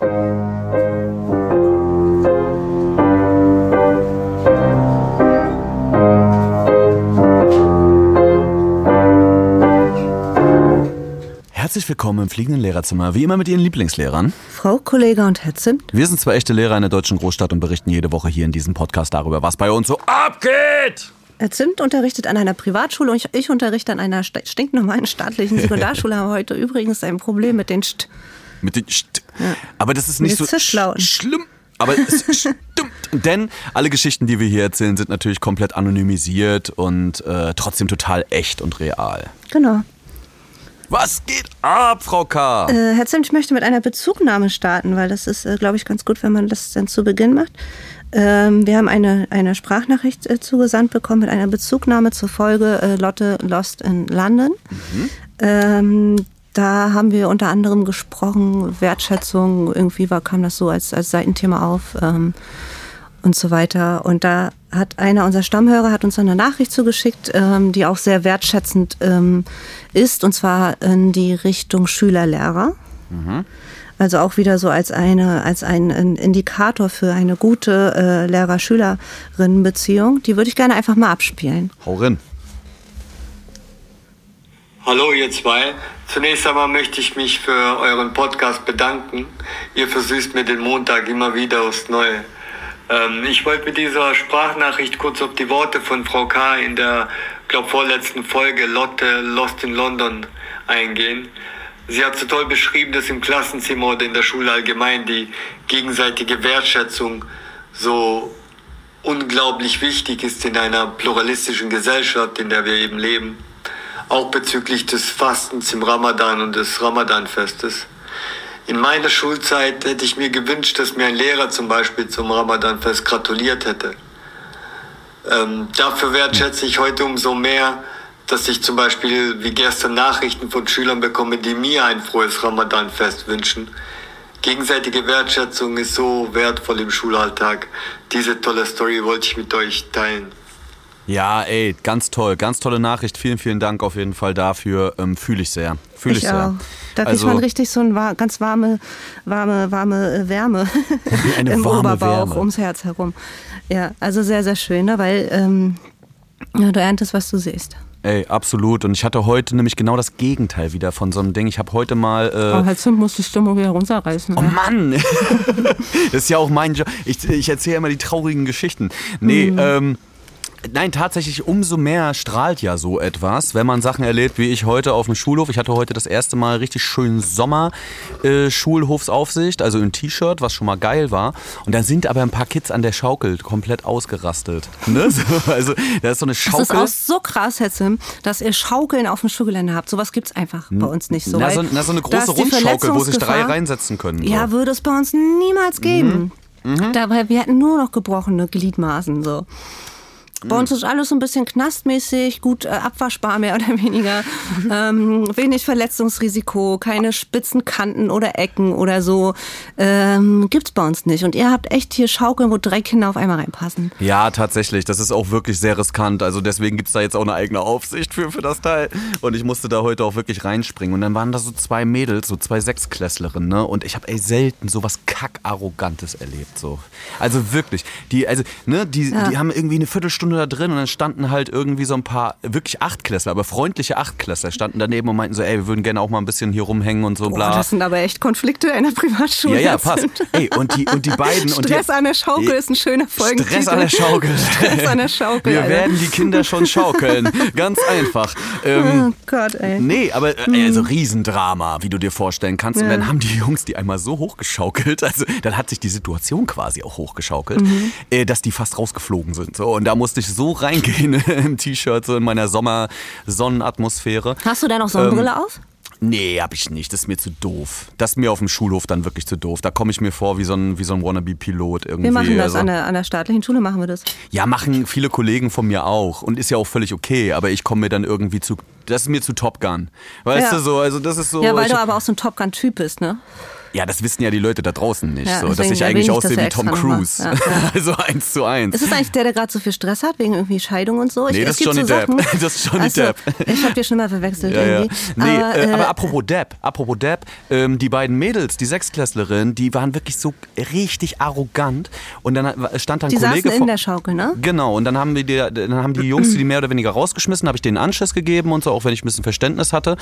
Herzlich willkommen im fliegenden Lehrerzimmer, wie immer mit Ihren Lieblingslehrern. Frau Kollege und Herr Zimt. Wir sind zwei echte Lehrer in der deutschen Großstadt und berichten jede Woche hier in diesem Podcast darüber, was bei uns so abgeht. Herr Zimt unterrichtet an einer Privatschule und ich, ich unterrichte an einer stinknormalen staatlichen Sekundarschule. haben heute übrigens ein Problem mit den St. Mit den St Aber das ist nicht so sch schlimm. Aber es stimmt. Denn alle Geschichten, die wir hier erzählen, sind natürlich komplett anonymisiert und äh, trotzdem total echt und real. Genau. Was geht ab, Frau K? Äh, Herr Zimt, ich möchte mit einer Bezugnahme starten, weil das ist, äh, glaube ich, ganz gut, wenn man das dann zu Beginn macht. Ähm, wir haben eine, eine Sprachnachricht äh, zugesandt bekommen mit einer Bezugnahme zur Folge äh, Lotte Lost in London. Ähm, da haben wir unter anderem gesprochen, Wertschätzung, irgendwie war, kam das so als, als Seitenthema auf ähm, und so weiter. Und da hat einer unserer Stammhörer hat uns eine Nachricht zugeschickt, ähm, die auch sehr wertschätzend ähm, ist, und zwar in die Richtung Schüler-Lehrer. Also auch wieder so als eine als ein Indikator für eine gute äh, Lehrer-Schülerinnen-Beziehung. Die würde ich gerne einfach mal abspielen. Hau rein. Hallo ihr zwei. Zunächst einmal möchte ich mich für euren Podcast bedanken. Ihr versüßt mir den Montag immer wieder aufs Neue. Ähm, ich wollte mit dieser Sprachnachricht kurz auf die Worte von Frau K. in der, glaube vorletzten Folge Lotte Lost in London eingehen. Sie hat so toll beschrieben, dass im Klassenzimmer oder in der Schule allgemein die gegenseitige Wertschätzung so unglaublich wichtig ist in einer pluralistischen Gesellschaft, in der wir eben leben. Auch bezüglich des Fastens im Ramadan und des Ramadanfestes. In meiner Schulzeit hätte ich mir gewünscht, dass mir ein Lehrer zum Beispiel zum Ramadanfest gratuliert hätte. Ähm, dafür wertschätze ich heute umso mehr, dass ich zum Beispiel wie gestern Nachrichten von Schülern bekomme, die mir ein frohes Ramadanfest wünschen. Gegenseitige Wertschätzung ist so wertvoll im Schulalltag. Diese tolle Story wollte ich mit euch teilen. Ja, ey, ganz toll, ganz tolle Nachricht. Vielen, vielen Dank auf jeden Fall dafür. Ähm, Fühle ich sehr. Fühle ich, ich sehr. auch. Da kriegt Also- man richtig so eine ganz warme, warme, warme äh, Wärme im warme Oberbauch Wärme. ums Herz herum. Ja, also sehr, sehr schön, ne? weil ähm, du erntest, was du siehst. Ey, absolut. Und ich hatte heute nämlich genau das Gegenteil wieder von so einem Ding. Ich habe heute mal. Äh, Aber halt Zimt muss die Stimmung wieder runterreißen. Oh ne? Mann! das ist ja auch mein Job. Ich, ich erzähle immer die traurigen Geschichten. Nee, Mhm. ähm. Nein, tatsächlich umso mehr strahlt ja so etwas, wenn man Sachen erlebt wie ich heute auf dem Schulhof. Ich hatte heute das erste Mal richtig schön Sommer äh, Schulhofsaufsicht, also im T-Shirt, was schon mal geil war. Und da sind aber ein paar Kids an der Schaukel komplett ausgerastet. Ne? So, also da ist so eine Das Schaukel. ist auch so krass, Herr Zim, dass ihr Schaukeln auf dem Schulgelände habt. Sowas gibt's einfach bei uns nicht so. na, so, na, so eine große Rundschaukel, wo sich drei reinsetzen können. So. Ja, würde es bei uns niemals geben. Mhm. Dabei, wir hätten nur noch gebrochene Gliedmaßen. So. Bei uns ist alles so ein bisschen knastmäßig, gut äh, abwaschbar mehr oder weniger. ähm, wenig Verletzungsrisiko, keine spitzen Kanten oder Ecken oder so. Ähm, gibt's bei uns nicht. Und ihr habt echt hier Schaukeln, wo drei Kinder auf einmal reinpassen. Ja, tatsächlich. Das ist auch wirklich sehr riskant. Also deswegen gibt's da jetzt auch eine eigene Aufsicht für, für das Teil. Und ich musste da heute auch wirklich reinspringen. Und dann waren da so zwei Mädels, so zwei Sechsklässlerinnen, ne? Und ich habe ey selten so was Kackarrogantes erlebt. So. Also wirklich. Die, also, ne, die, Ja. die haben irgendwie eine Viertelstunde da drin und dann standen halt irgendwie so ein paar, wirklich Achtklässler, aber freundliche Achtklässler standen daneben und meinten so, ey, wir würden gerne auch mal ein bisschen hier rumhängen und so bla. das sind aber echt Konflikte in der Privatschule. ja, ja, passt. Ey, und die, und die beiden. und die, Stress an der Schaukel ist ein schöner Folgentitel. Stress an der Schaukel. Stress an der Schaukel. Wir Alter. werden die Kinder schon schaukeln. Ganz einfach. Ähm, Oh Gott, ey. nee, aber äh, also Riesendrama, wie du dir vorstellen kannst. Und Ja. dann haben die Jungs die einmal so hochgeschaukelt, also dann hat sich die Situation quasi auch hochgeschaukelt, Mhm. äh, dass die fast rausgeflogen sind. So, und da musste ich so reingehen im T-Shirt, so in meiner Sommer-Sonnenatmosphäre. Hast du denn noch Sonnenbrille Ähm, auf? Nee, hab ich nicht. Das ist mir zu doof. Das ist mir auf dem Schulhof dann wirklich zu doof. Da komme ich mir vor wie so ein, wie so ein Wannabe-Pilot irgendwie. Wir machen das Also- an der, an der staatlichen Schule, machen wir das. ja, machen viele Kollegen von mir auch. Und ist ja auch völlig okay. Aber ich komme mir dann irgendwie zu. Das ist mir zu Top Gun. Weißt Ja. du so? Also, das ist so. ja, weil ich, du aber auch so ein Top Gun-Typ bist, ne? Ja, das wissen ja die Leute da draußen nicht. Ja, so, dass ich eigentlich ich das aussehe wie Tom. Cruise. Ja, ja. also eins zu eins. Ist es eigentlich der, der gerade so viel Stress hat, wegen irgendwie Scheidung und so? Nee, ich, das es ist Johnny so Depp. Sachen- Das ist Johnny Ach so, Depp. Ich habe die schon mal verwechselt irgendwie. Nee, aber, äh, äh, aber apropos Depp, apropos Depp, ähm, die beiden Mädels, die Sechsklässlerin, die waren wirklich so richtig arrogant. Und dann stand da ein die Kollege saßen in der Schaukel, ne? Genau, und dann haben, wir die, dann haben die Jungs die mehr oder weniger rausgeschmissen, habe ich denen Anschiss gegeben und so, auch wenn ich ein bisschen Verständnis hatte.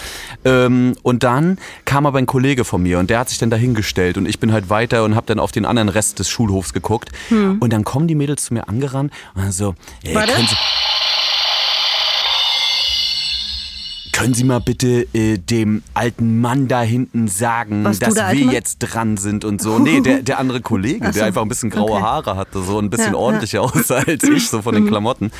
Ähm, und dann kam aber ein Kollege von mir und der hat sich dann dahingestellt und ich bin halt weiter und habe dann auf den anderen Rest des Schulhofs geguckt. Und dann kommen die Mädels zu mir angerannt und dann so, ey, können Sie, können Sie mal bitte äh, dem alten Mann da hinten sagen, du dass alte wir jetzt dran sind und so. Nee, der, der andere Kollege, so. der einfach ein bisschen graue Okay. Haare hatte, so ein bisschen Ja, ja. ordentlicher aussah als ich, so von den Klamotten. Und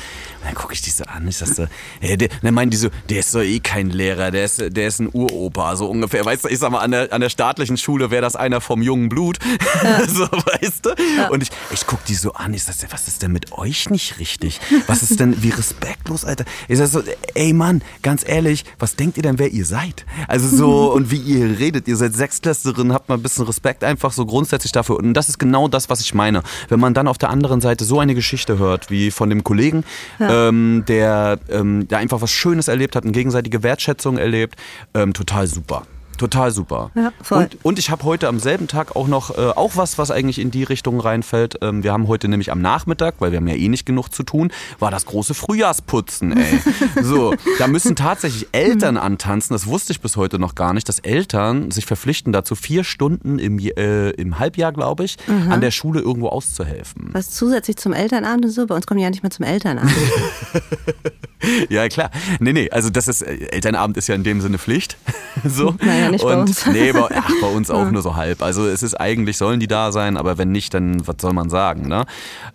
dann gucke ich die so an, ich sag so, ja, der, dann meinen die so, der ist doch eh kein Lehrer, der ist, der ist ein Uropa, so ungefähr. Weißt du, ich sag mal, an der, an der staatlichen Schule wäre das einer vom jungen Blut, so, weißt du? Und ich, ich guck die so an, ich sag, was ist denn mit euch nicht richtig? Was ist denn, wie respektlos, Alter? Ich sag so, ey Mann, ganz ehrlich, was denkt ihr denn, wer ihr seid? Also so, und wie ihr redet, ihr seid Sechsklässlerin, habt mal ein bisschen Respekt einfach so grundsätzlich dafür. Und das ist genau das, was ich meine. Wenn man dann auf der anderen Seite so eine Geschichte hört, wie von dem Kollegen, ähm, der, ähm, der einfach was Schönes erlebt hat, eine gegenseitige Wertschätzung erlebt, ähm, total super. Total super. Ja. Und, und ich habe heute am selben Tag auch noch äh, auch was, was eigentlich in die Richtung reinfällt. Ähm, wir haben heute nämlich am Nachmittag, weil wir haben ja eh nicht genug zu tun, war das große Frühjahrsputzen, ey. so, da müssen tatsächlich Eltern antanzen. Das wusste ich bis heute noch gar nicht, dass Eltern sich verpflichten dazu, vier Stunden im, äh, im Halbjahr, glaube ich, an der Schule irgendwo auszuhelfen. Was zusätzlich zum Elternabend und so? Bei uns kommen die ja nicht mehr zum Elternabend. Ja, klar. Nee, nee, also das ist, äh, Elternabend ist ja in dem Sinne Pflicht. so. Naja, nicht bei Und, uns. Nee, bei, ach, bei uns auch nur so halb. Also es ist eigentlich, sollen die da sein, aber wenn nicht, dann was soll man sagen, ne?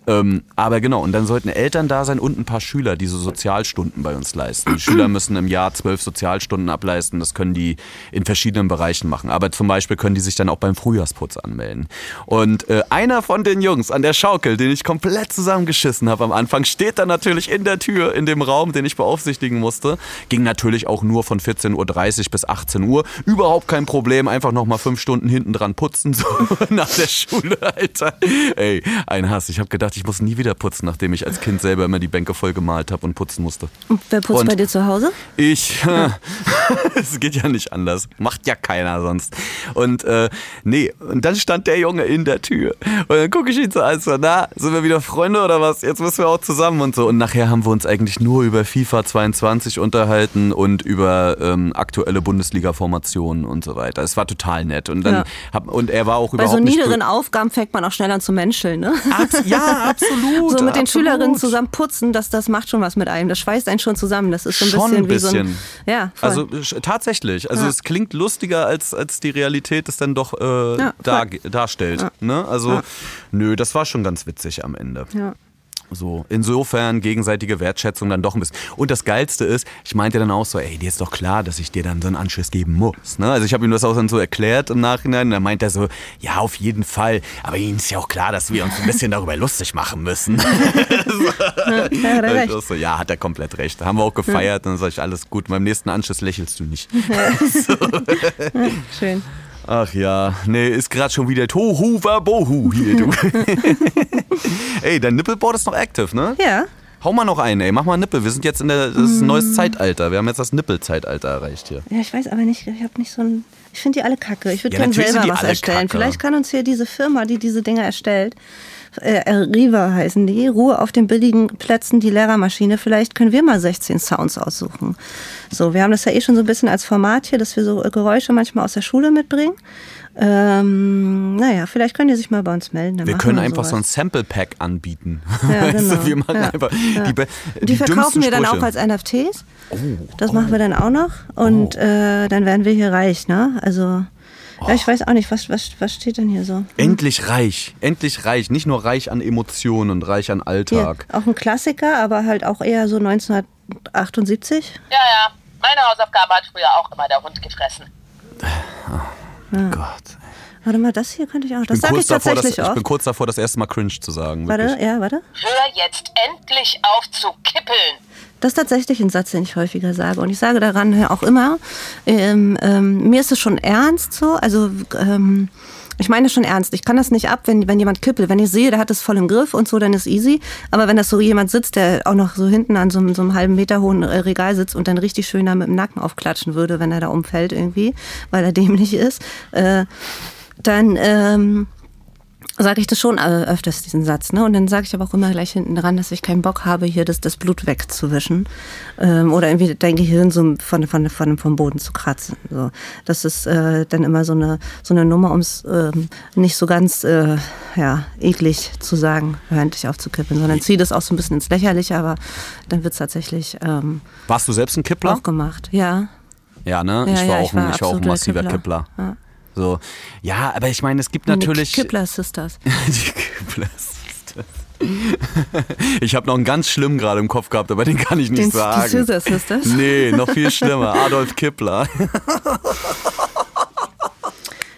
Ähm, aber genau, und dann sollten Eltern da sein und ein paar Schüler, die so Sozialstunden bei uns leisten. Die Schüler müssen im Jahr zwölf Sozialstunden ableisten, das können die in verschiedenen Bereichen machen. Aber zum Beispiel können die sich dann auch beim Frühjahrsputz anmelden. Und äh, einer von den Jungs an der Schaukel, den ich komplett zusammengeschissen habe am Anfang, steht dann natürlich in der Tür, in dem Raum, den ich beaufsichtigen musste. Ging natürlich auch nur von 14.30 Uhr bis 18 Uhr. Überhaupt kein Problem, einfach nochmal fünf Stunden hinten dran putzen, so nach der Schule, Alter. Ey, ein Hass. Ich habe gedacht, ich muss nie wieder putzen, nachdem ich als Kind selber immer die Bänke voll gemalt habe und putzen musste. Und wer putzt Und- bei dir zu Hause? Ich, es geht ja nicht anders. Macht ja keiner sonst. Und äh, nee, und dann stand der Junge in der Tür. Und dann gucke ich ihn so an, so, na, sind wir wieder Freunde oder was? Jetzt müssen wir auch zusammen und so. Und nachher haben wir uns eigentlich nur über FIFA 22 unterhalten und über ähm, aktuelle Bundesliga-Formationen und so weiter. Es war total nett. Und dann Ja. hab, und er war auch Bei überhaupt so nicht niederen Aufgaben fängt man auch schneller an zu menscheln, ne? Abs ja, absolut. So mit den absolut. Schülerinnen zusammen putzen, das, das macht schon was mit einem. Das schweißt einen schon zusammen. Das ist so ein Schon bisschen, ein wie so ein. bisschen. Ja, voll. Also tatsächlich. Also Ja. es klingt lustiger, als, als die Realität es dann doch äh, Ja, dar, darstellt. Ne? Also, nö, das war schon ganz witzig am Ende. ja. So, insofern gegenseitige Wertschätzung dann doch ein bisschen. Und das Geilste ist, ich meinte dann auch so, ey, dir ist doch klar, dass ich dir dann so einen Anschluss geben muss. Ne? Also ich habe ihm das auch dann so erklärt im Nachhinein. Und dann meint er so, ja, auf jeden Fall. Aber Ihnen ist ja auch klar, dass wir uns ein bisschen darüber lustig machen müssen. ja, hat er so, ja, hat er komplett recht. Haben wir auch gefeiert. Und dann sag ich, alles gut. Beim nächsten Anschluss lächelst du nicht. Schön. Ach ja, nee, ist gerade schon wieder Tohu Wabohu hier, du. ey, dein Nippelboard ist noch active, ne? Ja. Hau mal noch einen, ey. Mach mal Nippel. Wir sind jetzt in der, das ist ein neues Zeitalter. Wir haben jetzt das Nippelzeitalter erreicht hier. Ja, ich weiß aber nicht, ich habe nicht so ein. Ich finde die alle kacke. Ich würde Ja, gerne selber was erstellen. kacke. Vielleicht kann uns hier diese Firma, die diese Dinger erstellt, äh, Riva heißen die, Ruhe auf den billigen Plätzen, die Lehrermaschine. Vielleicht können wir mal 16 Sounds aussuchen. So, wir haben das ja eh schon so ein bisschen als Format hier, dass wir so Geräusche manchmal aus der Schule mitbringen. Ähm, naja, vielleicht können die sich mal bei uns melden. Wir können wir einfach so ein sowas. Sample Pack anbieten. Ja, weißt genau. du, wir machen Ja, einfach ja. die, Die, die verkaufen wir dann auch als NFTs. das machen wir dann auch noch. Und äh, dann werden wir hier reich, ne? Also, ja, ich weiß auch nicht, was, was, was steht denn hier so? Endlich reich. Endlich reich. Nicht nur reich an Emotionen und reich an Hier, Alltag. auch ein Klassiker, aber halt auch eher so 1978. Ja, ja. Meine Hausaufgabe hat früher auch immer der Hund gefressen. Gott. Warte mal, das hier könnte ich auch. Das sage ich kurz davor, das, tatsächlich ich bin kurz davor, das erste Mal cringe zu sagen. Warte, Wirklich. ja, warte. Hör jetzt endlich auf zu kippeln. Das ist tatsächlich ein Satz, den ich häufiger sage. Und ich sage daran auch immer, ähm, ähm, mir ist es schon ernst so. Also ähm, ich meine schon ernst. Ich kann das nicht ab, wenn, wenn jemand kippelt. Wenn ich sehe, der hat es voll im Griff und so, dann ist easy. Aber wenn das so jemand sitzt, der auch noch so hinten an so, einem- so einem halben Meter hohen äh, Regal sitzt und dann richtig schön da mit dem Nacken aufklatschen würde, wenn er da umfällt irgendwie, weil er dämlich ist, äh, dann ähm, sage ich das schon äh, öfters, diesen Satz. Ne? Und dann sage ich aber auch immer gleich hinten dran, dass ich keinen Bock habe, hier das, das Blut wegzuwischen. Ähm, oder irgendwie dein Gehirn so von, von, von, vom Boden zu kratzen. So. Das ist äh, dann immer so eine, so eine Nummer, um es ähm, nicht so ganz äh, ja, eklig zu sagen, hör endlich aufzukippen, sondern zieh das auch so ein bisschen ins Lächerliche, aber dann wird es tatsächlich ähm, Warst du selbst ein Kippler? auch gemacht. Ja. Ja, ne? Ja, ich war ja, auch, ich war ein, ich war auch ein massiver Kippler. Kippler. Ja. So. Ja, aber ich meine, es gibt natürlich. Die Kippler Sisters. Die Kippler. Ich habe noch einen ganz schlimm gerade im Kopf gehabt, aber den kann ich nicht Den, die sagen. Scissor Sisters. Nee, noch viel schlimmer. Adolf Kippler.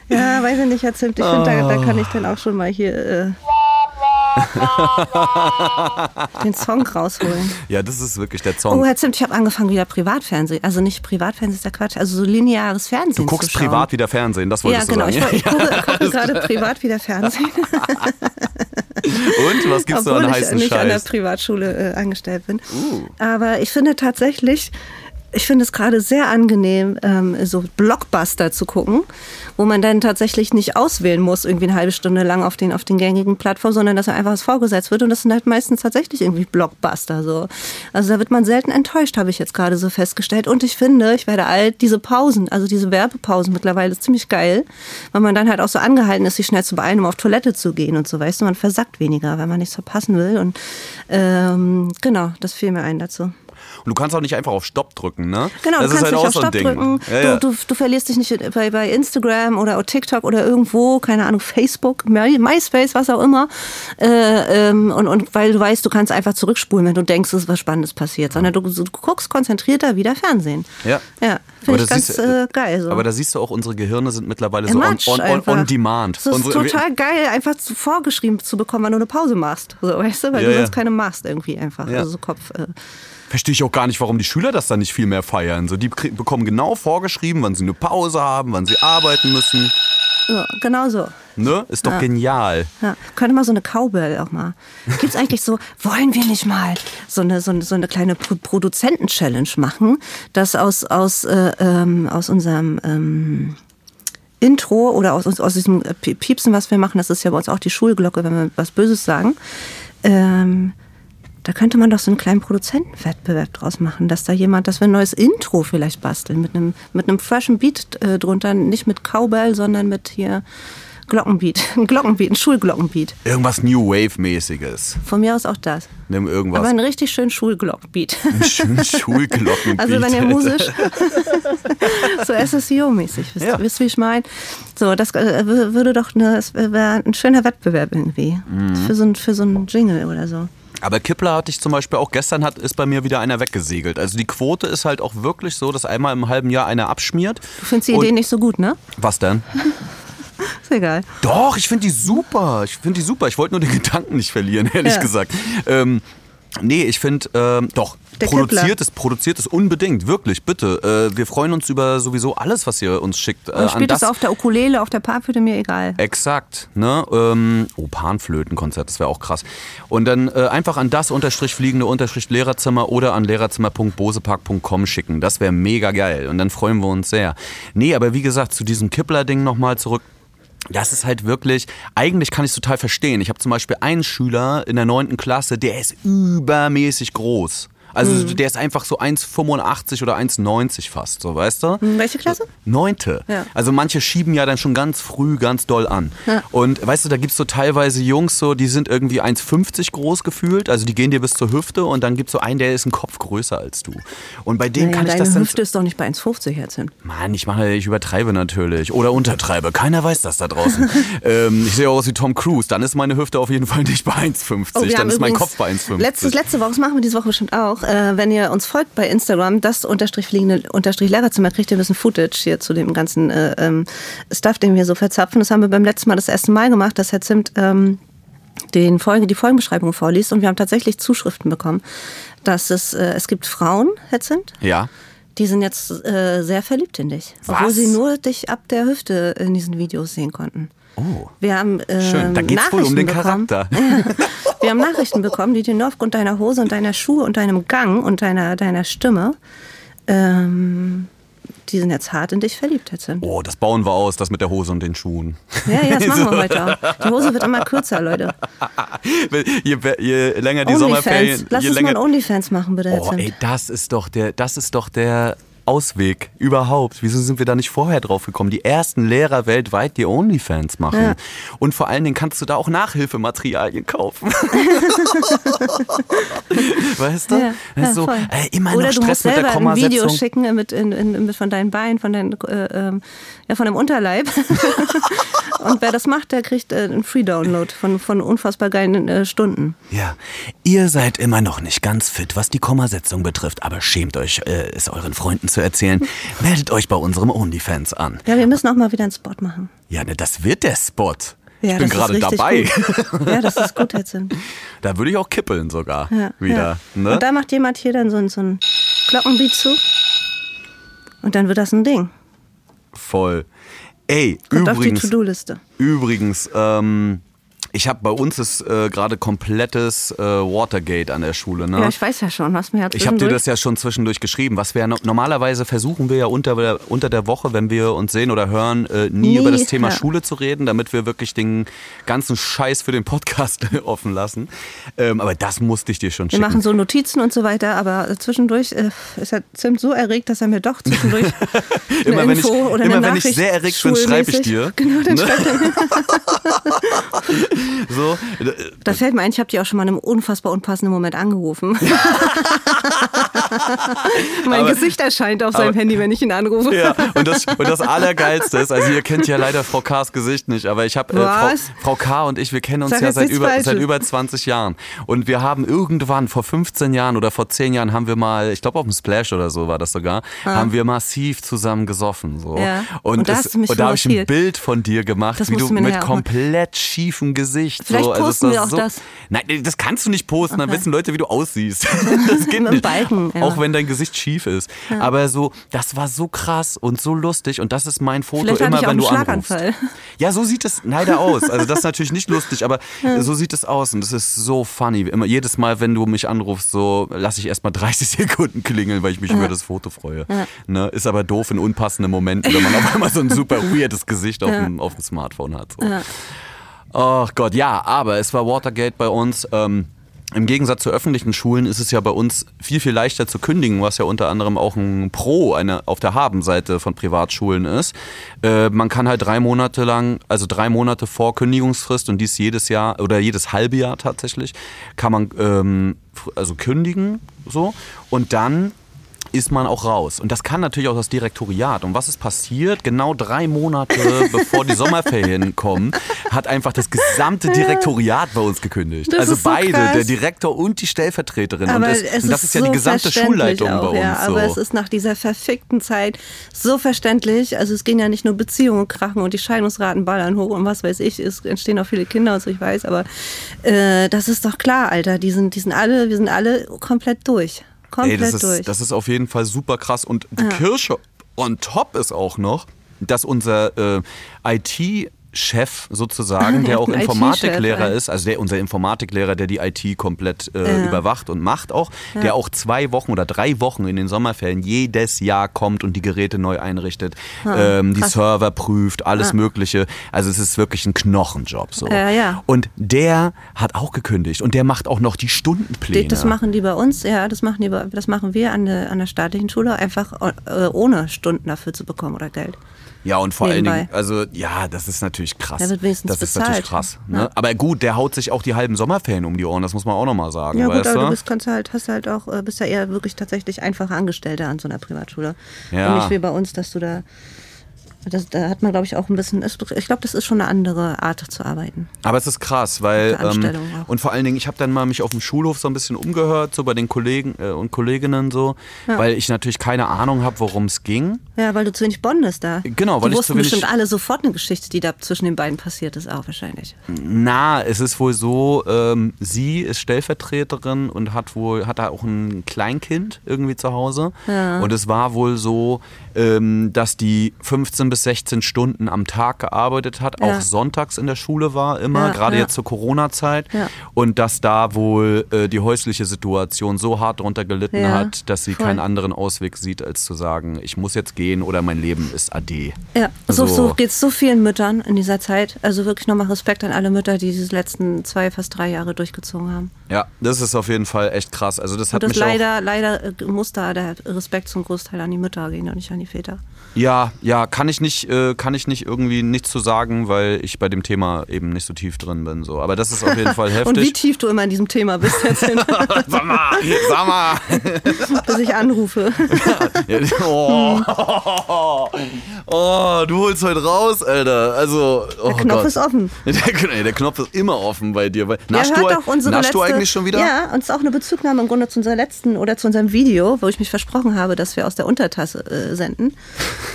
Ja, weiß ich nicht, Herr Zimt. Ich finde, da, da kann ich dann auch schon mal hier äh, den Song rausholen. Ja, das ist wirklich der Oh, Song. Herr Zimt, ich habe angefangen wieder Privatfernsehen. Also nicht Privatfernsehen ist der Quatsch, also so lineares Fernsehen Du guckst privat wieder Fernsehen, das Ja, wolltest genau. du Ich, sagen. ich gucke, gucke gerade privat wieder Fernsehen. Und was gibt's da Obwohl an ich heißen nicht an der Scheiß? Uh. Privatschule äh, angestellt bin. Aber ich finde tatsächlich, ich finde es gerade sehr angenehm, ähm, so Blockbuster zu gucken, wo man dann tatsächlich nicht auswählen muss, irgendwie eine halbe Stunde lang auf den, auf den gängigen Plattformen, sondern dass einfach was vorgesetzt wird. Und das sind halt meistens tatsächlich irgendwie Blockbuster. So. Also da wird man selten enttäuscht, habe ich jetzt gerade so festgestellt. Und ich finde, ich werde alt, diese Pausen, also diese Werbepausen mittlerweile ist ziemlich geil, weil man dann halt auch so angehalten ist, sich schnell zu beeilen, um auf Toilette zu gehen und so, weißt du, man versackt weniger, weil man nichts verpassen will. Und ähm, genau, das fiel mir ein dazu. Und du kannst auch nicht einfach auf Stopp drücken, ne? Genau, das du ist kannst halt nicht auch auf so Stopp Ding. drücken. Ja, ja. Du, du, du verlierst dich nicht bei, bei Instagram oder TikTok oder irgendwo, keine Ahnung, Facebook, My- MySpace, was auch immer. Äh, ähm, und, und weil du weißt, du kannst einfach zurückspulen, wenn du denkst, es ist was Spannendes passiert. Sondern du, du guckst konzentrierter wieder Fernsehen. Ja. Ja, finde ich ganz äh, geil. So. Aber da siehst du auch, unsere Gehirne sind mittlerweile so on, on, on, on demand. Das ist Unsere- total geil, einfach zu, vorgeschrieben zu bekommen, wenn du eine Pause machst. So, weißt du, weil Ja, du sonst keine machst irgendwie einfach. Ja. Also so Kopf. Äh, Verstehe ich auch gar nicht, warum die Schüler das dann nicht viel mehr feiern. So, die bekommen genau vorgeschrieben, wann sie eine Pause haben, wann sie arbeiten müssen. So, genau so. Ne? Ist doch genial. Ja, könnte mal so eine Cowbell auch mal. Gibt's eigentlich so, wollen wir nicht mal so eine, so eine, so eine kleine Pro Produzenten-Challenge machen, dass aus, aus, äh, ähm, aus unserem ähm, Intro oder aus, aus diesem Pie- Piepsen, was wir machen, das ist ja bei uns auch die Schulglocke, wenn wir was Böses sagen, ähm, da könnte man doch so einen kleinen Produzentenwettbewerb draus machen, dass da jemand, dass wir ein neues Intro vielleicht basteln mit einem mit einem freshen Beat äh, drunter, nicht mit Cowbell, sondern mit hier Glockenbeat, ein Glockenbeat, ein Schulglockenbeat. Irgendwas New Wave-mäßiges. Von mir aus auch das. Nimm irgendwas. Aber ein richtig schön Schulglockenbeat. Ein schönen Schulglockenbeat. Also wenn ihr musisch so SSIO-mäßig, wisst, Ja. wisst wie ich meine? So, das äh, wür- würde doch eine, es wäre ein schöner Wettbewerb irgendwie. Mhm. Für, so ein, für so einen Jingle oder so. Aber Kippler hatte ich zum Beispiel auch gestern, hat, ist bei mir wieder einer weggesegelt. Also die Quote ist halt auch wirklich so, dass einmal im halben Jahr einer abschmiert. Du findest die Idee nicht so gut, ne? Was denn? Ist egal. Doch, ich finde die super. Ich finde die super. Ich wollte nur den Gedanken nicht verlieren, ehrlich Ja. gesagt. Ähm, nee, ich finde, ähm, doch. Der produziert es, produziert es unbedingt, wirklich, bitte. Äh, wir freuen uns über sowieso alles, was ihr uns schickt. Äh, Und spielt es auf der Ukulele, auf der Papflöte, mir egal. Exakt, ne? Ähm, oh, Panflötenkonzert, das wäre auch krass. Und dann äh, einfach an das unterstrich fliegende unterstrich Lehrerzimmer oder an lehrerzimmer.bosepark.com schicken. Das wäre mega geil. Und dann freuen wir uns sehr. Nee, aber wie gesagt, zu diesem Kippler-Ding nochmal zurück. Das ist halt wirklich, eigentlich kann ich es total verstehen. Ich habe zum Beispiel einen Schüler in der neunten Klasse, der ist übermäßig groß. Also Mhm. der ist einfach so 1,85 oder 1,90 fast, so weißt du? Hm, Welche Klasse? Neunte. Ja. Also manche schieben ja dann schon ganz früh ganz doll an. Ja. Und weißt du, da gibt's so teilweise Jungs, so, die sind irgendwie 1,50 groß gefühlt, also die gehen dir bis zur Hüfte und dann gibt's so einen, der ist ein Kopf größer als du. Und bei dem Naja, kann ich deine das dann. Hüfte ist doch nicht bei 1,50 Herz hin. Mann, ich mache, ich übertreibe natürlich. Oder untertreibe. Keiner weiß das da draußen. ähm, ich sehe auch aus wie Tom Cruise. Dann ist meine Hüfte auf jeden Fall nicht bei 1,50. Oh, dann ist mein Kopf bei 1,50. Letztes, letzte Woche, das machen wir diese Woche bestimmt auch. Äh, wenn ihr uns folgt bei Instagram, das unterstrich fliegende unterstrich Lehrerzimmer, kriegt ihr ein bisschen Footage hier zu dem ganzen äh, ähm, Stuff, den wir so verzapfen. Das haben wir beim letzten Mal das erste Mal gemacht, dass Herr Zimt ähm, den Folge, die Folgenbeschreibung vorliest und wir haben tatsächlich Zuschriften bekommen, dass es, äh, es gibt Frauen, Hetzend, Ja. die sind jetzt äh, sehr verliebt in dich. Obwohl Was? sie nur dich ab der Hüfte in diesen Videos sehen konnten. Oh. Wir haben ähm, Schön. Da geht's wohl um den bekommen. Charakter. Wir haben Nachrichten bekommen, die dir nur aufgrund deiner Hose und deiner Schuhe und deinem Gang und deiner, deiner Stimme, ähm, die sind jetzt hart in dich verliebt jetzt sind. Oh, das bauen wir aus, das mit der Hose und den Schuhen. Ja, ja, das machen wir heute auch. Die Hose wird immer kürzer, Leute. je, je länger die Sommerferien, Onlyfans. Lass je uns mal länger. ein Onlyfans machen, bitte. Oh, ey, das ist doch der, das ist doch der Ausweg überhaupt. Wieso sind wir da nicht vorher drauf gekommen? Die ersten Lehrer weltweit, die Onlyfans machen. Ja. Und vor allen Dingen kannst du da auch Nachhilfematerialien kaufen. weißt du? Ja, ja, so, äh, immer Oder noch du Stress musst mit der selber ein Video Kommasetzung. schicken mit, in, in, mit von deinen Beinen, von deinen, äh, ähm, ja, von dem Unterleib. Und wer das macht, der kriegt äh, einen Free-Download von, von unfassbar geilen äh, Stunden. Ja, ihr seid immer noch nicht ganz fit, was die Kommasetzung betrifft, aber schämt euch, äh, es euren Freunden zu erzählen. Meldet euch bei unserem Onlyfans an. Ja, wir müssen auch mal wieder einen Spot machen. Ja, ne, das wird der Spot. Ja, ich bin gerade dabei. Gut. Ja, das ist gut jetzt. Da würde ich auch kippeln sogar Ja, wieder. Ja. Ne? Und da macht jemand hier dann so ein, so ein Glockenbeat zu. Und dann wird das ein Ding. Voll. Ey, Kommt auf die übrigens, To-Do-Liste. übrigens, ähm, ich habe bei uns ist äh, gerade komplettes äh, Watergate an der Schule. Ne? Ja, ich weiß ja schon, was mir hat Ich habe dir das ja schon zwischendurch geschrieben. Was wir no normalerweise versuchen wir ja unter der, unter der Woche, wenn wir uns sehen oder hören, äh, nie, Nie, über das Thema ja. Schule zu reden, damit wir wirklich den ganzen Scheiß für den Podcast offen lassen. Ähm, aber das musste ich dir schon Wir schicken. machen so Notizen und so weiter, aber zwischendurch äh, ist er Zimt so erregt, dass er mir doch zwischendurch eine immer wenn ich, oder immer eine wenn ich sehr erregt bin, schreibe ich dir. Genau, dann Ne? schreibt er mir. So, äh, Da fällt mir ein, ich habe die auch schon mal in einem unfassbar unpassenden Moment angerufen. mein Aber- Gesicht erscheint auf seinem aber- Handy, wenn ich ihn anrufe. Ja, und das, und das Allergeilste ist, also ihr kennt ja leider Frau Ks Gesicht nicht, aber ich habe äh, Frau? Frau K und ich, wir kennen uns Sag ja seit über, Falsches. seit über 20 Jahren. Und wir haben irgendwann vor 15 Jahren oder vor 10 Jahren haben wir mal, ich glaube auf dem Splash oder so war das sogar, haben wir massiv zusammen gesoffen. So. Ah. Ja. Und, Und da es, und da habe ich ein. Bild von dir gemacht, Das wie du mit komplett schiefem Gesicht. Vielleicht so, also posten wir auch so, das. Nein, das kannst du nicht posten, dann Okay. wissen Leute, wie du aussiehst. Das geht Mit nicht. Balken, ja. Auch wenn dein Gesicht schief ist. Aber so, das war so krass und so lustig und das ist mein Foto Vielleicht immer, ich auch wenn du einen anrufst. Schlaganfall. Ja, so sieht es leider aus. Also das ist natürlich nicht lustig, aber so sieht es aus und das ist so funny. Immer jedes Mal, wenn du mich anrufst, so lasse ich erstmal 30 Sekunden klingeln, weil ich mich über das Foto freue. Ne? Ist aber doof in unpassenden Momenten, wenn man auf einmal so ein super weirdes Gesicht auf, dem, auf dem Smartphone hat. So. Ach Gott, ja, aber es war Watergate bei uns. Ähm, Im Gegensatz zu öffentlichen Schulen ist es ja bei uns viel, viel leichter zu kündigen, was ja unter anderem auch ein Pro eine, auf der Habenseite von Privatschulen ist. Äh, man kann halt drei Monate lang, also drei Monate vor Kündigungsfrist und dies jedes Jahr oder jedes halbe Jahr tatsächlich, kann man ähm, also kündigen so und dann ist man auch raus. Und das kann natürlich auch das Direktoriat. Und was ist passiert? Genau drei Monate bevor die Sommerferien kommen, hat einfach das gesamte Direktoriat bei uns gekündigt. Das also so beide, krass. der Direktor und die Stellvertreterin. Aber und, es, es und das ist, ja so die gesamte Schulleitung auch, bei uns. Ja, so. aber es ist nach dieser verfickten Zeit so verständlich. Also es gehen ja nicht nur Beziehungen krachen und die Scheidungsraten ballern hoch und was weiß ich. Es entstehen auch viele Kinder und so, ich weiß. Aber äh, das ist doch klar, Alter. Die sind, die sind alle, wir sind alle komplett durch. Komplett Ey, das durch. ist, das ist auf jeden Fall super krass. Und die Kirsche on top ist auch noch, dass unser äh, IT- Chef sozusagen, der auch Informatiklehrer ist, also der unser Informatiklehrer, der die IT komplett äh, überwacht und macht auch, der auch zwei Wochen oder drei Wochen in den Sommerferien jedes Jahr kommt und die Geräte neu einrichtet, ähm, die. Server prüft, alles Mögliche. Also es ist wirklich ein Knochenjob so. Ja, ja. Und der hat auch gekündigt und der macht auch noch die Stundenpläne. Das machen die bei uns, ja, das machen die, bei- das machen wir an der, an der staatlichen Schule, einfach äh, ohne Stunden dafür zu bekommen oder Geld. Ja, und vor allen nebenbei. Dingen, also ja, das ist natürlich krass. Der wird wenigstens das ist bezahlt. natürlich krass. Ne? Ja. Aber gut, der haut sich auch die halben Sommerferien um die Ohren, das muss man auch nochmal sagen, Ja gut, aber du? bist, kannst halt, hast halt auch, äh, bist ja eher wirklich tatsächlich einfache Angestellter an so einer Privatschule. Ja. Und nicht wie bei uns, dass du da Das, da hat man, glaube ich, auch ein bisschen. Ich glaube, das ist schon eine andere Art zu arbeiten. Aber es ist krass, weil ähm, und vor allen Dingen, ich habe dann mal mich auf dem Schulhof so ein bisschen umgehört, so bei den Kollegen äh, und Kolleginnen so, Ja. weil ich natürlich keine Ahnung habe, worum es ging. Ja, weil du zu wenig bondest da. Genau, weil die ich wussten zu wenig- bestimmt alle sofort eine Geschichte, die da zwischen den beiden passiert ist, auch wahrscheinlich. Na, es ist wohl so, ähm, sie ist Stellvertreterin und hat wohl, hat da auch ein Kleinkind irgendwie zu Hause. Ja. Und es war wohl so, ähm, dass die 15 bis 16 Stunden am Tag gearbeitet hat, Ja. auch sonntags in der Schule war immer, Ja, gerade ja. jetzt zur Corona-Zeit. Und dass da wohl äh, die häusliche Situation so hart drunter gelitten hat, dass sie voll. keinen anderen Ausweg sieht, als zu sagen, ich muss jetzt gehen oder mein Leben ist ade. Ja, so, So. so geht es so vielen Müttern in dieser Zeit. Also wirklich nochmal Respekt an alle Mütter, die diese letzten zwei, fast drei Jahre durchgezogen haben. Ja, das ist auf jeden Fall echt krass. Also das hat Und das mich auch leider, leider äh, muss da der Respekt zum Großteil an die Mütter gehen und nicht an die Väter. Ja, ja, kann ich nicht, äh, kann ich nicht irgendwie nichts zu sagen, weil ich bei dem Thema eben nicht so tief drin bin. So. Aber das ist auf jeden Fall Und wie heftig. tief du immer in diesem Thema bist, jetzt sag mal, sag mal. bis ich anrufe. Ja, oh, oh, du holst heute raus, Alter. Also, oh Der Knopf Gott. ist offen. Der, der Knopf ist immer offen bei dir. weil- Naschst, ja, du, hört doch unsere naschst letzte, du eigentlich schon wieder? Ja, und es ist auch eine Bezugnahme im Grunde zu unserer letzten oder zu unserem Video, wo ich mich versprochen habe, dass wir aus der Untertasse äh, senden.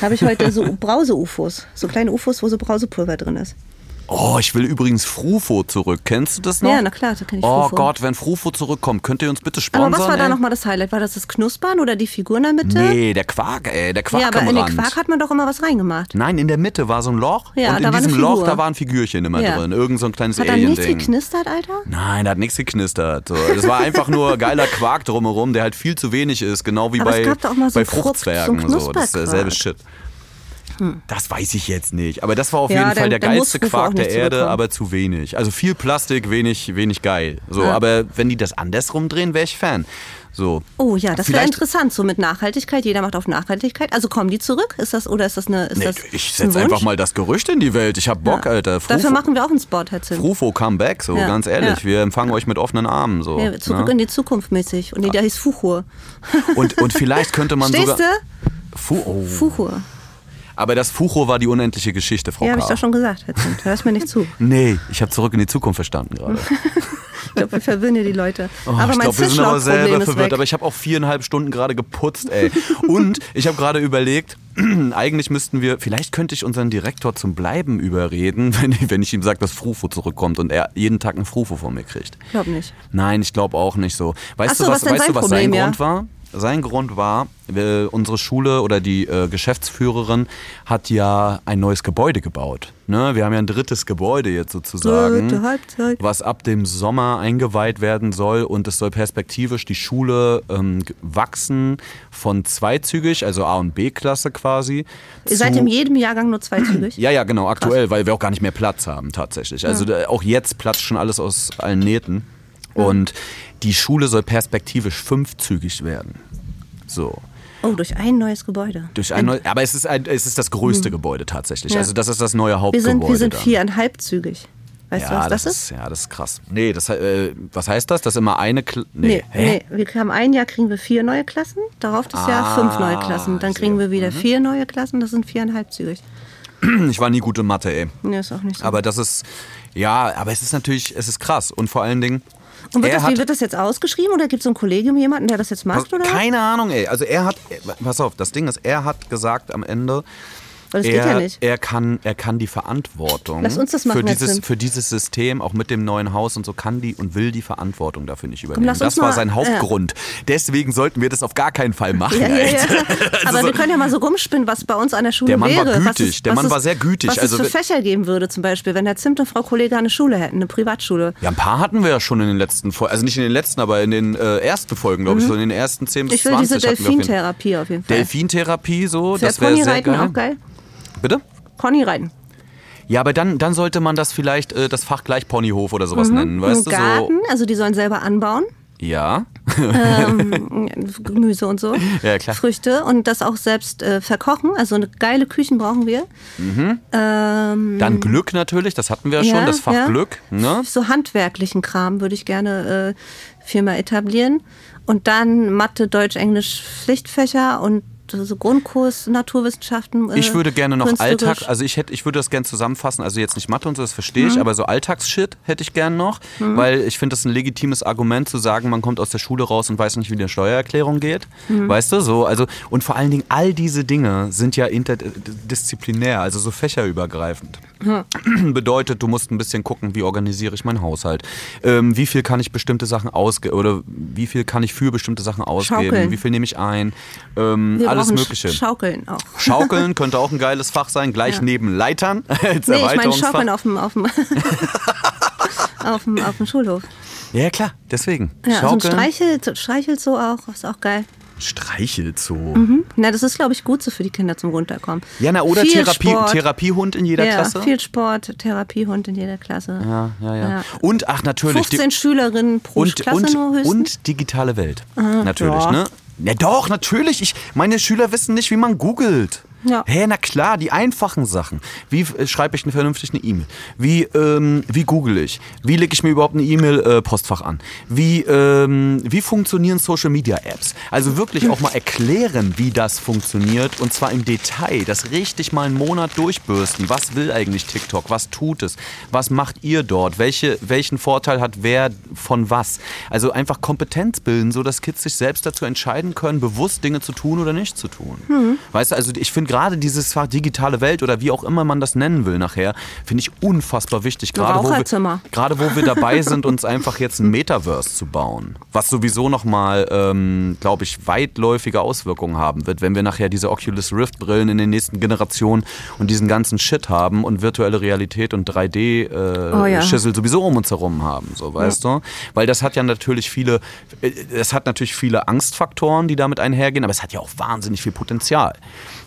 Habe ich heute so Brause-UFOs, so kleine UFOs, wo so Brausepulver drin ist. Oh, ich will übrigens Frufo zurück. Kennst du das noch? Ja, na klar, da kenn ich Oh Frufo. Gott, wenn Frufo zurückkommt, könnt ihr uns bitte sponsern? Aber was war da nochmal das Highlight? War das das Knuspern oder die Figur in der Mitte? Nee, der Quark, ey, der Quark ja, aber in den. Quark hat man doch immer was reingemacht. Nein, in der Mitte war so ein Loch Ja, und in da war eine diesem Loch, Figur. da war ein Figürchen immer Ja. drin. Irgend so ein kleines Hat da nichts Alien-Ding. geknistert, Alter? Nein, da hat nichts geknistert. So. Das war einfach nur geiler Quark drumherum, der halt viel zu wenig ist, genau wie Aber es bei, gab doch auch mal so bei einen Fruchtzwergen. so einen so. Das ist derselbe Knusperquark. Shit. Das weiß ich jetzt nicht. Aber das war auf Ja, jeden Fall der geilste Quark der Erde, aber zu wenig. Also viel Plastik, wenig, wenig geil. So, Ja. aber wenn die das andersrum drehen, wäre ich Fan. So. Oh ja, das wäre interessant, so mit Nachhaltigkeit. Jeder macht auf Nachhaltigkeit. Also kommen die zurück? Ist das oder ist das eine? Ist Nee, das ich setze einfach mal das Gerücht in die Welt. Ich hab Bock, Ja. Alter. Dafür machen wir auch einen Spot, Herr Zinn. Frufo Comeback, so Ja, ganz ehrlich. ja. Wir empfangen euch mit offenen Armen. So, zurück ne? in die Zukunft mäßig. Und der hieß Fuchur. und, und vielleicht könnte man Stehst sogar. Fu oh. Fuchur. Aber das Fucho war die unendliche Geschichte, Frau Ja, habe ich doch schon gesagt, Herr. Du hörst mir nicht zu. Nee, ich habe zurück in die Zukunft verstanden gerade. Ich glaube, wir verwirren hier die Leute. Oh, aber ich mein glaube, wir sind aber selber verwirrt. Aber ich habe auch viereinhalb Stunden gerade geputzt, ey. Und ich habe gerade überlegt, eigentlich müssten wir, vielleicht könnte ich unseren Direktor zum Bleiben überreden, wenn ich, wenn ich ihm sage, dass Frufo zurückkommt und er jeden Tag einen Frufo von mir kriegt. Ich glaube nicht. Nein, ich glaube auch nicht so. Weißt so, du, was, was weißt sein du, was Problem, sein ja? Grund war? Sein Grund war, äh, unsere Schule oder die äh, Geschäftsführerin hat ja ein neues Gebäude gebaut. Ne? Wir haben ja ein drittes Gebäude jetzt sozusagen, Dritte Halbzeit. was ab dem Sommer eingeweiht werden soll und es soll perspektivisch die Schule ähm, wachsen von zweizügig, also A und B-Klasse quasi. Ihr seid in jedem Jahrgang nur zweizügig? ja, ja, genau, aktuell, weil wir auch gar nicht mehr Platz haben tatsächlich. Also da, auch jetzt platzt schon alles aus allen Nähten. Und die Schule soll perspektivisch fünfzügig werden. So. Oh, durch ein neues Gebäude. Durch ein neu, aber es ist, ein, es ist das größte Gebäude tatsächlich. Hm. Ja. Also das ist das neue Wir Hauptgebäude. sind, wir sind viereinhalbzügig. Weißt ja, du, was das, ist? Ja, das ist krass. Nee, das, äh, was heißt das? Dass immer eine... Kl nee. Nee, nee, wir haben ein Jahr kriegen wir vier neue Klassen, darauf das Jahr Ah, fünf neue Klassen. Dann kriegen wir wieder vier neue Klassen, das sind viereinhalbzügig. Ich war nie gut in Mathe, ey. Nee, ist auch nicht so. Aber das ist... Ja, aber es ist natürlich... Es ist krass. Und vor allen Dingen... Und wird das, hat, wie wird das jetzt ausgeschrieben oder gibt es so ein Kollegium jemanden, der das jetzt macht? Oder? Keine Ahnung, ey. Also er hat... Pass auf, das Ding ist, er hat gesagt am Ende... Weil das er, geht ja nicht. Er kann, er kann die Verantwortung Lass uns das machen, für, dieses, für dieses System, auch mit dem neuen Haus und so, kann die und will die Verantwortung dafür nicht übernehmen. uns das war sein Hauptgrund. Deswegen sollten wir das auf gar keinen Fall machen. Ja, ja, ja. Aber Also wir können ja mal so rumspinnen, was bei uns an der Schule Der Mann war wäre. was gütig. es, Der Mann es, war sehr gütig. Was Also es für Fächer geben würde zum Beispiel, wenn Herr Zimt und Frau Kollega eine Schule hätten, eine Privatschule. Ja, ein paar hatten wir ja schon in den letzten Folgen. Also nicht in den letzten, aber in den äh, ersten Folgen, glaube ich. So in den ersten 10 bis Mhm. Ich will 20 diese hatten wir auf jeden- Delfintherapie auf jeden Fall. Delfintherapie, so. Für das wäre sehr geil. auch geil. Bitte? Pony reiten. Ja, aber dann, dann sollte man das vielleicht äh, das Fach gleich Ponyhof oder sowas nennen. Weißt du, Mhm. Garten, so. also die sollen selber anbauen. Ja. ähm, Gemüse und so. Ja, klar. Früchte und das auch selbst äh, verkochen. Also eine geile Küchen brauchen wir. Ähm, Dann Glück natürlich, das hatten wir ja schon, das Fach ja. Glück. Ne? so handwerklichen Kram würde ich gerne äh, Firma etablieren. Und dann Mathe, Deutsch, Englisch, Pflichtfächer und so Grundkurs Naturwissenschaften. Äh, Ich würde gerne noch. Alltag, also ich hätte, ich würde das gerne zusammenfassen, also jetzt nicht Mathe und so, das verstehe Mhm. ich, aber so Alltagsshit hätte ich gern noch, weil ich finde das ein legitimes Argument zu sagen, man kommt aus der Schule raus und weiß nicht, wie eine Steuererklärung geht, Mhm. weißt du, so, also und vor allen Dingen all diese Dinge sind ja interdisziplinär, also so fächerübergreifend. Bedeutet, du musst ein bisschen gucken, wie organisiere ich meinen Haushalt, ähm, wie viel kann ich bestimmte Sachen ausgeben oder wie viel kann ich für bestimmte Sachen ausgeben, Schaukeln. wie viel nehme ich ein, ähm, Wir alles brauchen Mögliche. Sch- Schaukeln auch. Schaukeln könnte auch ein geiles Fach sein, gleich Ja. neben Leitern als Nee, ich meine. Schaukeln auf dem, auf dem, auf dem, auf dem Schulhof. ja, klar, deswegen. Ja, so ein Schaukeln. Streichel, Streichelzoo auch, ist auch geil. Streichelzoo. Na, das ist, glaube ich, gut so für die Kinder zum Runterkommen. Ja, na, oder Viel Therapie, Sport. Therapiehund in jeder ja, Klasse. viel Sport, Therapiehund in jeder Klasse. ja, ja, ja, Ja. Und, ach, natürlich. die- 15 Schülerinnen pro und, Klasse und, nur höchstens. und digitale Welt. natürlich, ja. ne? Ja, doch, natürlich. Ich, meine Schüler wissen nicht, wie man googelt. Ja. Hä, na klar, die einfachen Sachen. Wie äh, schreibe ich eine vernünftig eine E-Mail? Wie, ähm, wie google ich? Wie lege ich mir überhaupt eine E-Mail-Postfach an? Wie, ähm, wie funktionieren Social-Media-Apps? Also wirklich auch mal erklären, wie das funktioniert und zwar im Detail. Das richtig mal einen Monat durchbürsten. Was will eigentlich TikTok? Was tut es? Was macht ihr dort? Welche, welchen Vorteil hat wer von was? Also einfach Kompetenz bilden, so dass Kids sich selbst dazu entscheiden können, bewusst Dinge zu tun oder nicht zu tun. Weißt du, also ich finde gerade dieses Fach digitale Welt oder wie auch immer man das nennen will nachher, finde ich unfassbar wichtig. Gerade wo, wir, gerade wo wir dabei sind, uns einfach jetzt ein Metaverse zu bauen. Was sowieso nochmal, ähm, glaube ich, weitläufige Auswirkungen haben wird, wenn wir nachher diese Oculus Rift Brillen in den nächsten Generationen und diesen ganzen Shit haben und virtuelle Realität und 3D äh, Oh ja. Schüssel sowieso um uns herum haben, so weißt du? Weil das hat ja natürlich viele, äh, es hat natürlich viele Angstfaktoren, die damit einhergehen, aber es hat ja auch wahnsinnig viel Potenzial.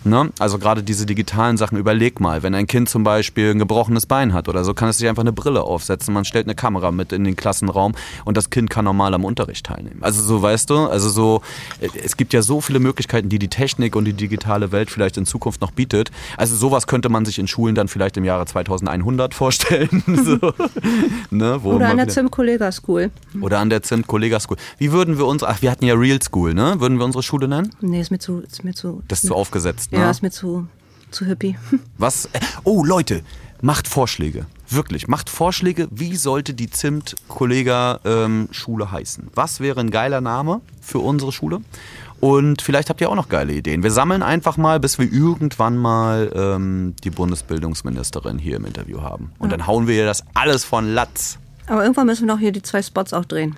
Ne? Also gerade diese digitalen Sachen, überleg mal, wenn ein Kind zum Beispiel ein gebrochenes Bein hat oder so, kann es sich einfach eine Brille aufsetzen, man stellt eine Kamera mit in den Klassenraum und das Kind kann normal am Unterricht teilnehmen. Also so, weißt du, also so, äh, es gibt ja so viele Möglichkeiten, die die Technik und die digitale Welt vielleicht in Zukunft noch bietet. Also sowas könnte man sich in Schulen dann vielleicht im Jahre 2100 vorstellen. so. ne? Oder an der wieder- Zim Kollega School. oder an der Zimt Kollega School. Wie würden wir uns, ach, wir hatten ja Real School, ne? Würden wir unsere Schule nennen? Nee, ist mir zu. Ist mir zu Das ist zu aufgesetzt, ne? ja, ist mir zu, zu hippie. Was? Oh, Leute, macht Vorschläge. Wirklich, macht Vorschläge, wie sollte die Zimt Kollega ähm, Schule heißen? Was wäre ein geiler Name für unsere Schule? Und vielleicht habt ihr auch noch geile Ideen. Wir sammeln einfach mal, bis wir irgendwann mal ähm, die Bundesbildungsministerin hier im Interview haben. Und dann hauen wir ihr das alles von Latz. Aber irgendwann müssen wir noch hier die zwei Spots auch drehen.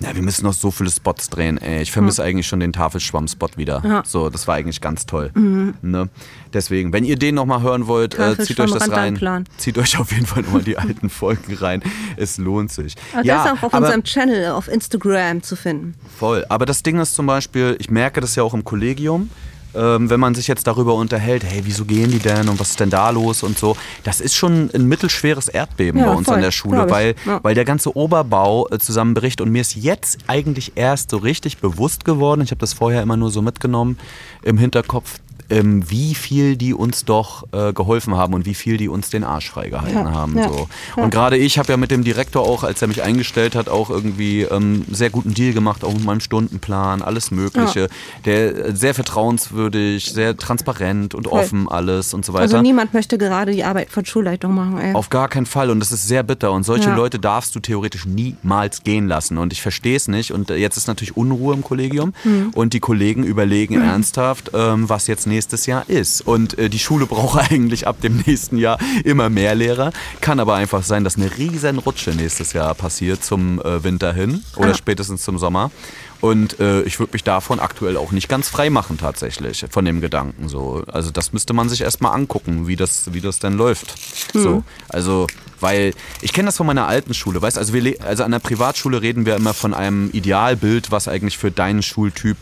Ja, wir müssen noch so viele Spots drehen. Ey. Ich vermisse eigentlich schon den Tafelschwamm-Spot wieder. Ja. So, das war eigentlich ganz toll. Ne? Deswegen, wenn ihr den nochmal hören wollt, äh, zieht euch das rein. Zieht euch auf jeden Fall nochmal die alten Folgen rein. Es lohnt sich. Aber ja, das ist auch auf aber, unserem Channel auf Instagram zu finden. voll. Aber das Ding ist zum Beispiel, ich merke das ja auch im Kollegium. Ähm, wenn man sich jetzt darüber unterhält, hey, wieso gehen die denn und was ist denn da los und so, das ist schon ein mittelschweres Erdbeben Ja, bei uns voll, an der Schule, weil, Ja. weil der ganze Oberbau äh, zusammenbricht und mir ist jetzt eigentlich erst so richtig bewusst geworden, ich habe das vorher immer nur so mitgenommen im Hinterkopf, ähm, wie viel die uns doch äh, geholfen haben und wie viel die uns den Arsch freigehalten Ja, haben. ja, So. Und gerade ich habe ja mit dem Direktor auch, als er mich eingestellt hat, auch irgendwie ähm, sehr guten Deal gemacht, auch mit meinem Stundenplan, alles Mögliche. Der äh, sehr vertrauenswürdig, sehr transparent und Voll. offen alles und so weiter. Also niemand möchte gerade die Arbeit von Schulleitung machen. Ey. Auf gar keinen Fall und das ist sehr bitter und solche Ja. Leute darfst du theoretisch niemals gehen lassen und ich verstehe es nicht und äh, jetzt ist natürlich Unruhe im Kollegium Hm. und die Kollegen überlegen ernsthaft, ähm, was jetzt nächstes Jahr ist und äh, die Schule braucht eigentlich ab dem nächsten Jahr immer mehr Lehrer, kann aber einfach sein, dass eine riesen Rutsche nächstes Jahr passiert zum äh, Winter hin oder Ah. spätestens zum Sommer und äh, ich würde mich davon aktuell auch nicht ganz frei machen tatsächlich, von dem Gedanken so. Also das müsste man sich erstmal angucken, wie das, wie das denn läuft. So, also, weil ich kenne das von meiner alten Schule, weißt also wir also an der Privatschule reden wir immer von einem Idealbild, was eigentlich für deinen Schultyp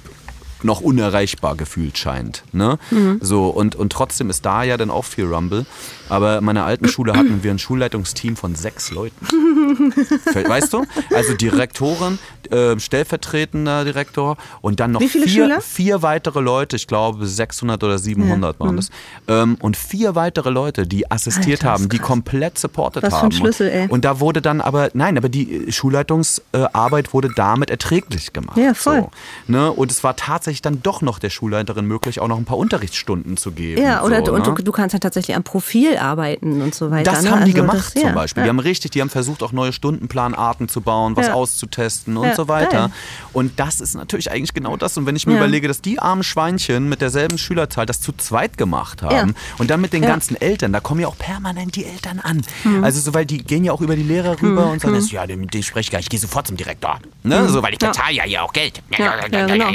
noch unerreichbar gefühlt scheint. Ne? So, und, und trotzdem ist da ja dann auch viel Rumble. Aber in meiner alten Schule hatten wir ein Schulleitungsteam von sechs Leuten. Weißt du? Also Direktorin, äh, stellvertretender Direktor und dann noch vier, vier weitere Leute, ich glaube 600 oder 700 waren das. Ähm, und vier weitere Leute, die assistiert Alter, haben, die komplett supportet Was für ein haben. Schlüssel, ey. Und, und da wurde dann aber, nein, aber die Schulleitungsarbeit wurde damit erträglich gemacht. Ja, voll. So, ne? Und es war tatsächlich tatsächlich dann doch noch der Schulleiterin möglich, auch noch ein paar Unterrichtsstunden zu geben. Ja, oder so, du, und ne? du, du kannst ja tatsächlich am Profil arbeiten und so weiter. Das ne? haben die Also gemacht das- zum ja, Beispiel. Ja. Die haben richtig, die haben versucht, auch neue Stundenplanarten zu bauen, was Ja. auszutesten und Ja, so weiter. geil. Und das ist natürlich eigentlich genau das. Und wenn ich mir Ja. überlege, dass die armen Schweinchen mit derselben Schülerzahl das zu zweit gemacht haben Ja. und dann mit den Ja. ganzen Eltern, da kommen ja auch permanent die Eltern an. Hm. Also so, weil die gehen ja auch über die Lehrer rüber und sagen, ja, den, den spreche ich gar nicht, ich gehe sofort zum Direktor. Ne? So, weil ich Hm. Ja. bezahle ja hier auch Geld. Ja, ja, genau.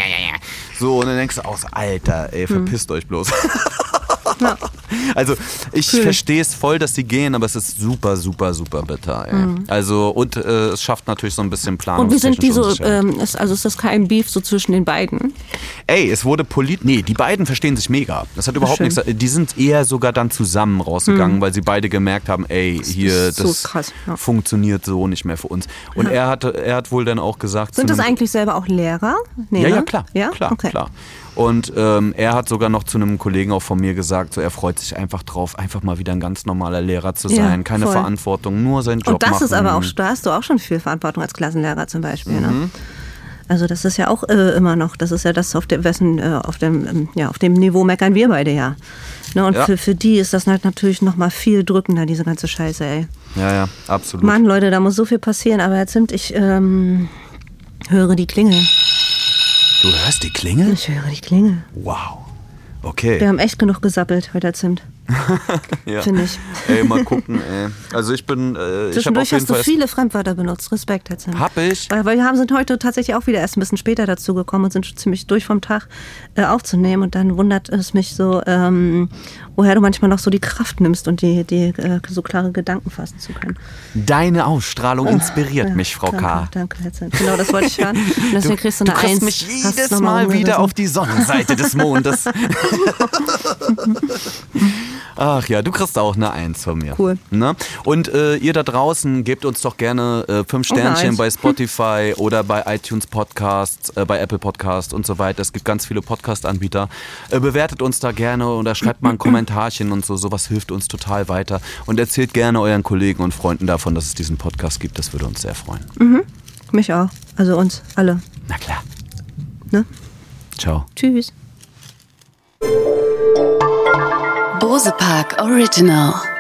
So, und dann denkst du aus, Alter, ey, verpisst euch bloß. Ja. Also ich ich. verstehe es voll, dass sie gehen, aber es ist super, super, super bitter. Ey. Also und äh, es schafft natürlich so ein bisschen Planung. Mhm. Und wie sind die so, ähm, ist, also ist das kein Beef so zwischen den beiden? Ey, es wurde polit. Nee, die beiden verstehen sich mega. Das hat überhaupt Schön. nichts. Die sind eher sogar dann zusammen rausgegangen, weil sie beide gemerkt haben, ey, hier, so das krass, ja. funktioniert so nicht mehr für uns. Und er hatte, er hat wohl dann auch gesagt, Sind das eigentlich selber auch Lehrer? Nee, ja, ne? ja, klar. Ja, klar, okay. klar. Und ähm, er hat sogar noch zu einem Kollegen auch von mir gesagt, so er freut sich einfach drauf, einfach mal wieder ein ganz normaler Lehrer zu Ja, sein, keine voll. Verantwortung, nur seinen Job Und das machen. ist aber auch, da hast du auch schon viel Verantwortung als Klassenlehrer zum Beispiel. Mhm. Ne? Also das ist ja auch äh, immer noch, das ist ja das, auf dem, wessen, äh, auf dem, ähm, ja, auf dem Niveau meckern wir beide ja. Ne? Und Ja. für, für die ist das halt natürlich noch mal viel drückender, diese ganze Scheiße, ey. Ja, ja, absolut. Mann, Leute, da muss so viel passieren, aber jetzt sind ich ähm, höre die Klingel. Du hörst die Klingel? Ich höre die Klingel. Wow. Wir Okay. haben echt genug gesappelt heute als Zimt. Ja. Finde ich. Ey, mal gucken, ey. Also ich bin, äh, Zwischendurch hast du viele Fremdwörter benutzt. Respekt, Herr Zimt. Hab ich? Weil, weil wir haben, sind heute tatsächlich auch wieder erst ein bisschen später dazu gekommen und sind schon ziemlich durch vom Tag äh, aufzunehmen. Und dann wundert es mich so, ähm, woher du manchmal noch so die Kraft nimmst und die, die äh, so klare Gedanken fassen zu können. Deine Ausstrahlung inspiriert Ja, mich, Frau danke, K. Danke, Herr Zimt. Genau, das wollte ich hören. Und deswegen kriegst du eine du kriegst Eins. mich jedes Mal wieder auf die Sonnenseite des Mondes. Ach ja, du kriegst auch eine Eins von mir. Cool. Ne? Und äh, ihr da draußen, gebt uns doch gerne äh, fünf eine Sternchen bei Spotify oder bei iTunes Podcasts, äh, bei Apple Podcasts und so weiter. Es gibt ganz viele Podcast-Anbieter. Äh, bewertet uns da gerne oder schreibt mal ein Kommentarchen und so. Sowas hilft uns total weiter. Und erzählt gerne euren Kollegen und Freunden davon, dass es diesen Podcast gibt. Das würde uns sehr freuen. Mich auch. Also uns alle. Na klar. Ne? Ciao. Tschüss. Bose Park Original.